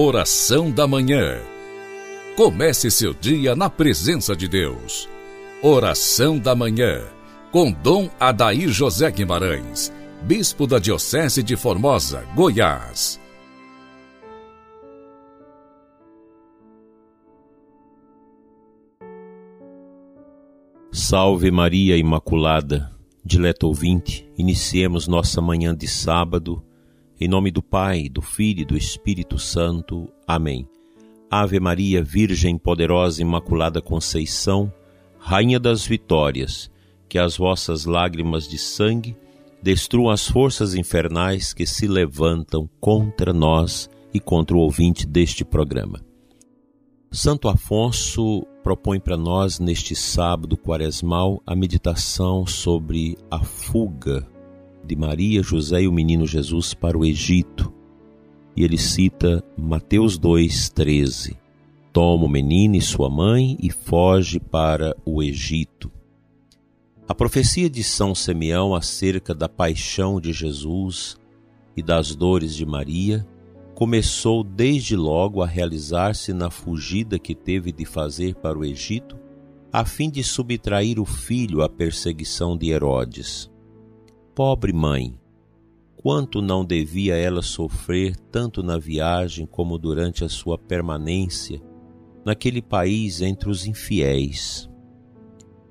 Oração da Manhã. Comece seu dia na presença de Deus. Oração da Manhã. Com Dom Adair José Guimarães, Bispo da Diocese de Formosa, Goiás. Salve Maria Imaculada, dileto ouvinte, iniciemos nossa manhã de sábado em nome do Pai, do Filho e do Espírito Santo. Amém. Ave Maria, Virgem poderosa, Imaculada Conceição, Rainha das Vitórias, que as vossas lágrimas de sangue destruam as forças infernais que se levantam contra nós e contra o ouvinte deste programa. Santo Afonso propõe para nós, neste sábado quaresmal, a meditação sobre a fuga de Maria, José e o menino Jesus para o Egito. E ele cita Mateus 2,13: Toma o menino e sua mãe e foge para o Egito. A profecia de São Simeão acerca da paixão de Jesus e das dores de Maria começou desde logo a realizar-se na fugida que teve de fazer para o Egito, a fim de subtrair o filho à perseguição de Herodes. Pobre mãe! Quanto não devia ela sofrer tanto na viagem como durante a sua permanência naquele país entre os infiéis.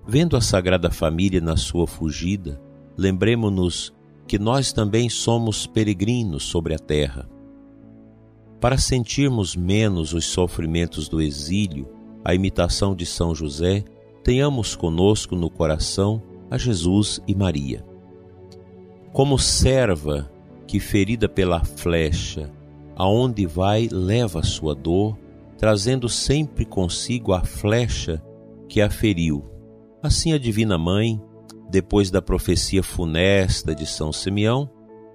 Vendo a Sagrada Família na sua fugida, lembremos-nos que nós também somos peregrinos sobre a terra. Para sentirmos menos os sofrimentos do exílio, a imitação de São José, tenhamos conosco no coração a Jesus e Maria. Como serva que, ferida pela flecha, aonde vai leva sua dor, trazendo sempre consigo a flecha que a feriu. Assim a Divina Mãe, depois da profecia funesta de São Simeão,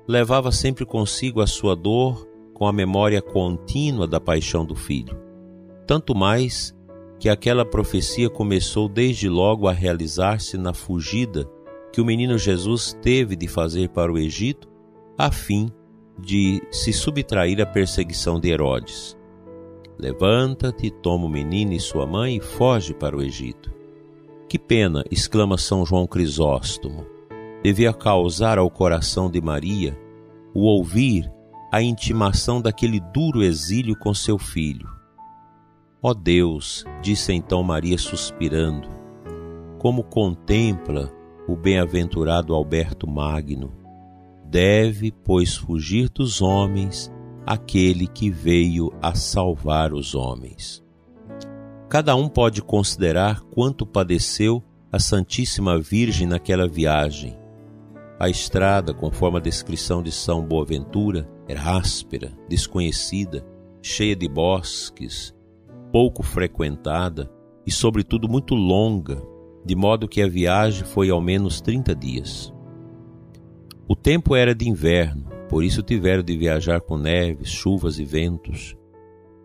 levava sempre consigo a sua dor com a memória contínua da paixão do filho. Tanto mais que aquela profecia começou desde logo a realizar-se na fugida que o menino Jesus teve de fazer para o Egito a fim de se subtrair à perseguição de Herodes. Levanta-te, toma o menino e sua mãe e foge para o Egito. Que pena, exclama São João Crisóstomo, devia causar ao coração de Maria o ouvir a intimação daquele duro exílio com seu filho. Ó oh Deus, disse então Maria suspirando, como contempla o bem-aventurado Alberto Magno. Deve, pois, fugir dos homens aquele que veio a salvar os homens. Cada um pode considerar quanto padeceu a Santíssima Virgem naquela viagem. A estrada, conforme a descrição de São Boaventura, era áspera, desconhecida, cheia de bosques, pouco frequentada e, sobretudo, muito longa, de modo que a viagem foi ao menos 30 dias. O tempo era de inverno, por isso tiveram de viajar com neves, chuvas e ventos,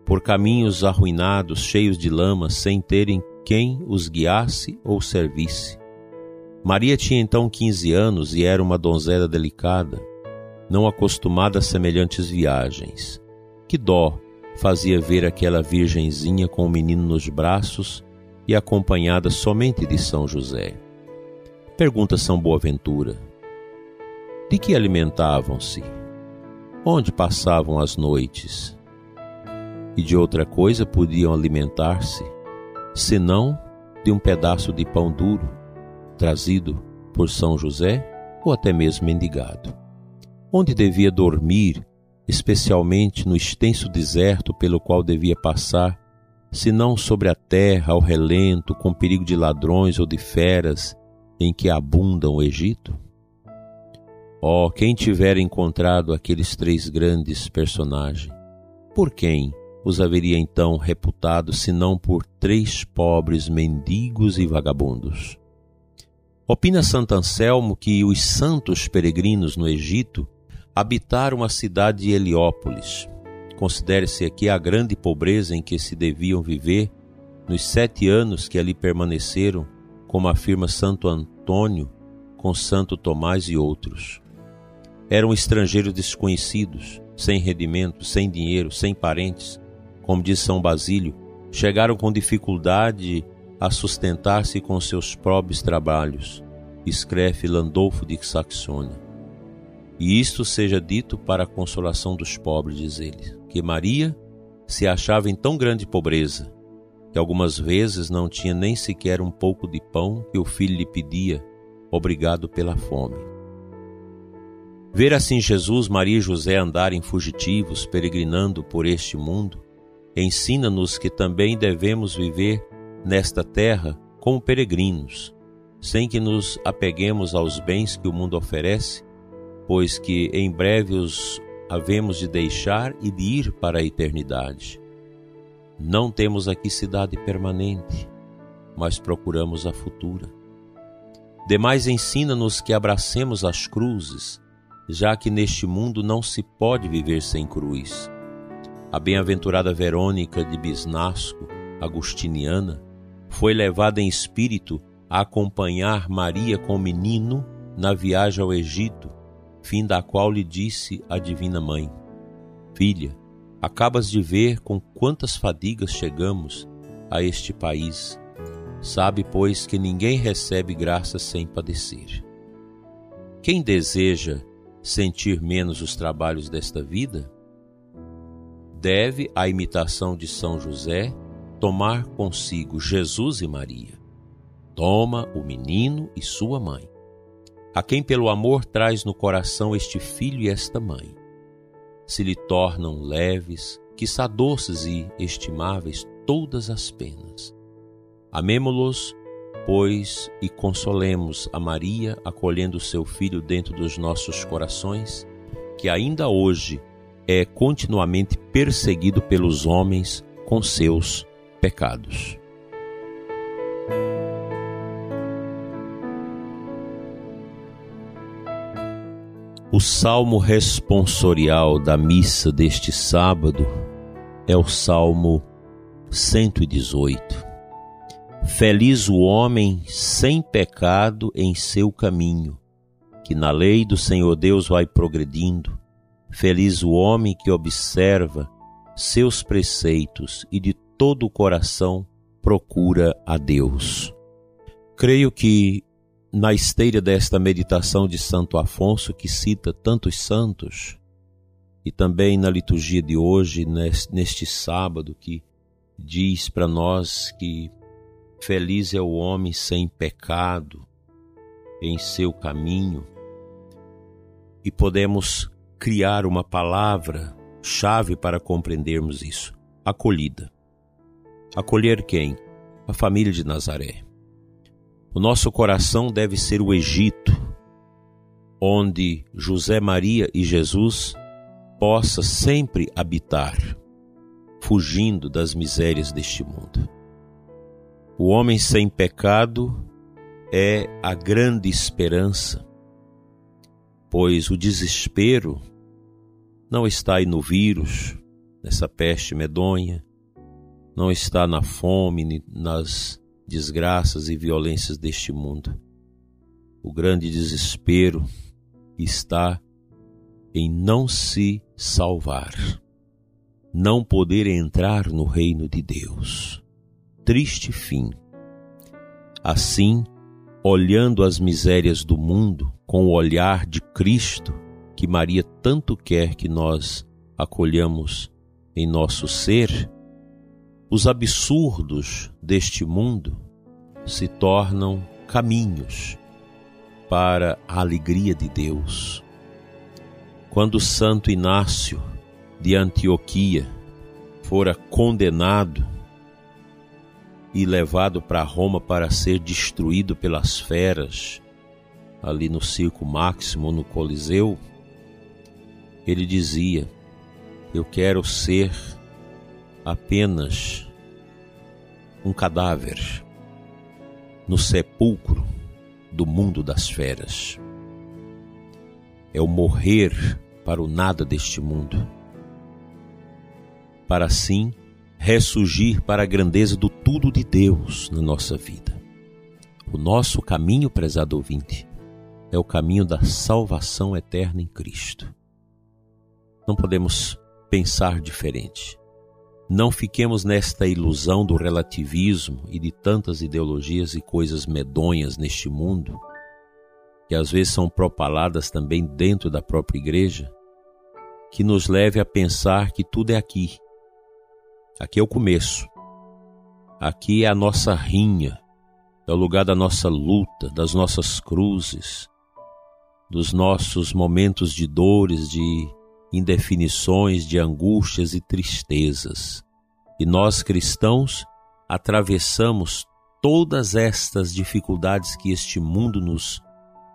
por caminhos arruinados, cheios de lama, sem terem quem os guiasse ou servisse. Maria tinha então 15 anos e era uma donzela delicada, não acostumada a semelhantes viagens. Que dó fazia ver aquela virgenzinha com o menino nos braços e acompanhada somente de São José. Pergunta São Boaventura: De que alimentavam-se? Onde passavam as noites? E de outra coisa podiam alimentar-se, senão de um pedaço de pão duro, trazido por São José ou até mesmo mendigado. Onde devia dormir, especialmente no extenso deserto pelo qual devia passar senão sobre a terra ao relento, com perigo de ladrões ou de feras em que abundam o Egito? Oh, quem tiver encontrado aqueles três grandes personagens, por quem os haveria então reputado senão por três pobres mendigos e vagabundos? Opina Santo Anselmo que os santos peregrinos no Egito habitaram a cidade de Heliópolis, Considere-se aqui a grande pobreza em que se deviam viver nos sete anos que ali permaneceram, como afirma Santo Antônio com Santo Tomás e outros. Eram estrangeiros desconhecidos, sem rendimento, sem dinheiro, sem parentes. Como diz São Basílio, chegaram com dificuldade a sustentar-se com seus próprios trabalhos, escreve Landolfo de Saxônia. E isto seja dito para a consolação dos pobres, diz ele, que Maria se achava em tão grande pobreza que algumas vezes não tinha nem sequer um pouco de pão que o filho lhe pedia, obrigado pela fome. Ver assim Jesus, Maria e José andarem fugitivos, peregrinando por este mundo, ensina-nos que também devemos viver nesta terra como peregrinos, sem que nos apeguemos aos bens que o mundo oferece, pois que em breve os havemos de deixar e de ir para a eternidade. Não temos aqui cidade permanente, mas procuramos a futura. Demais ensina-nos que abracemos as cruzes, já que neste mundo não se pode viver sem cruz. A bem-aventurada Verônica de Bisnasco, agustiniana, foi levada em espírito a acompanhar Maria com o menino na viagem ao Egito, fim da qual lhe disse a Divina Mãe: Filha, acabas de ver com quantas fadigas chegamos a este país. Sabe, pois, que ninguém recebe graça sem padecer. Quem deseja sentir menos os trabalhos desta vida, deve, à imitação de São José, tomar consigo Jesus e Maria. Toma o menino e sua mãe a quem pelo amor traz no coração este filho e esta mãe, se lhe tornam leves, quiçá doces e estimáveis todas as penas. Amemo-los, pois, e consolemos a Maria acolhendo seu filho dentro dos nossos corações, que ainda hoje é continuamente perseguido pelos homens com seus pecados. O salmo responsorial da missa deste sábado é o Salmo 118. Feliz o homem sem pecado em seu caminho, que na lei do Senhor Deus vai progredindo. Feliz o homem que observa seus preceitos e de todo o coração procura a Deus. Creio que na esteira desta meditação de Santo Afonso, que cita tantos santos, e também na liturgia de hoje, neste sábado, que diz para nós que feliz é o homem sem pecado em seu caminho, e podemos criar uma palavra chave para compreendermos isso: acolhida. Acolher quem? A família de Nazaré. O nosso coração deve ser o Egito, onde José Maria e Jesus possa sempre habitar, fugindo das misérias deste mundo. O homem sem pecado é a grande esperança, pois o desespero não está aí no vírus, nessa peste medonha, não está na fome, nas desgraças e violências deste mundo. O grande desespero está em não se salvar, não poder entrar no reino de Deus. Triste fim. Assim, olhando as misérias do mundo com o olhar de Cristo, que Maria tanto quer que nós acolhamos em nosso ser, os absurdos deste mundo se tornam caminhos para a alegria de Deus. Quando Santo Inácio de Antioquia fora condenado e levado para Roma para ser destruído pelas feras, ali no Circo Máximo, no Coliseu, ele dizia: Eu quero ser apenas um cadáver no sepulcro do mundo das feras. É o morrer para o nada deste mundo, para assim ressurgir para a grandeza do tudo de Deus na nossa vida. O nosso caminho, prezado ouvinte, é o caminho da salvação eterna em Cristo. Não podemos pensar diferente. Não fiquemos nesta ilusão do relativismo e de tantas ideologias e coisas medonhas neste mundo, que às vezes são propaladas também dentro da própria igreja, que nos leve a pensar que tudo é aqui. Aqui é o começo. Aqui é a nossa rinha, é o lugar da nossa luta, das nossas cruzes, dos nossos momentos de dores, de indefinições, de angústias e tristezas. E nós cristãos atravessamos todas estas dificuldades que este mundo nos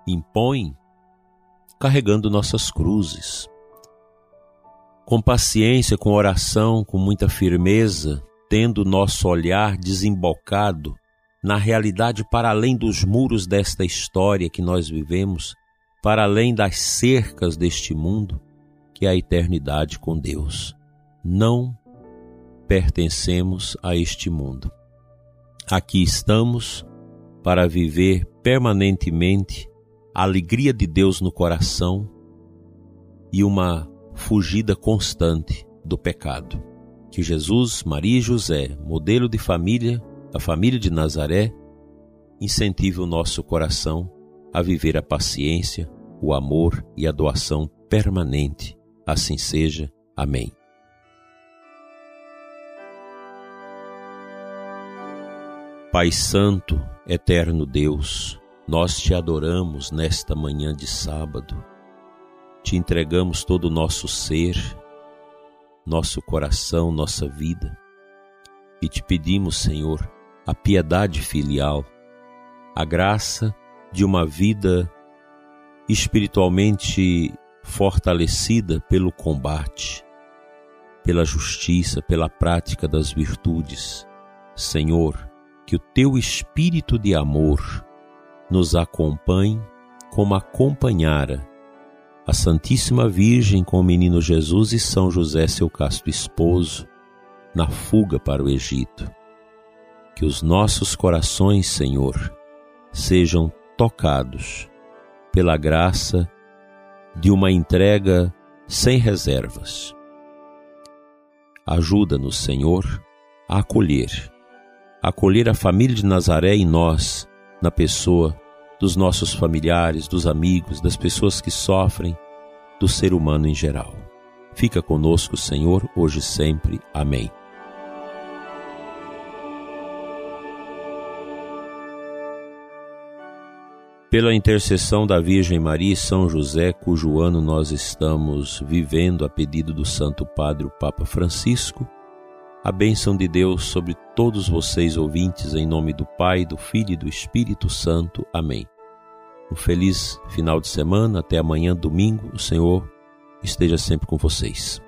impõe carregando nossas cruzes. Com paciência, com oração, com muita firmeza, tendo nosso olhar desembocado na realidade para além dos muros desta história que nós vivemos, para além das cercas deste mundo, que é a eternidade com Deus. Não pertencemos a este mundo. Aqui estamos para viver permanentemente a alegria de Deus no coração e uma fugida constante do pecado. Que Jesus, Maria e José, modelo de família, a família de Nazaré, incentive o nosso coração a viver a paciência, o amor e a doação permanente. Assim seja. Amém. Pai Santo, eterno Deus, nós te adoramos nesta manhã de sábado. Te entregamos todo o nosso ser, nosso coração, nossa vida. E te pedimos, Senhor, a piedade filial, a graça de uma vida espiritualmente fortalecida pelo combate, pela justiça, pela prática das virtudes. Senhor, que o teu espírito de amor nos acompanhe como acompanhara a Santíssima Virgem com o menino Jesus e São José, seu casto esposo, na fuga para o Egito. Que os nossos corações, Senhor, sejam tocados pela graça de uma entrega sem reservas. Ajuda-nos, Senhor, a acolher acolher a família de Nazaré em nós, na pessoa dos nossos familiares, dos amigos, das pessoas que sofrem, do ser humano em geral. Fica conosco, Senhor, hoje e sempre. Amém. Pela intercessão da Virgem Maria e São José, cujo ano nós estamos vivendo a pedido do Santo Padre o Papa Francisco, a bênção de Deus sobre todos vocês ouvintes, em nome do Pai, do Filho e do Espírito Santo. Amém. Um feliz final de semana, até amanhã, domingo. O Senhor esteja sempre com vocês.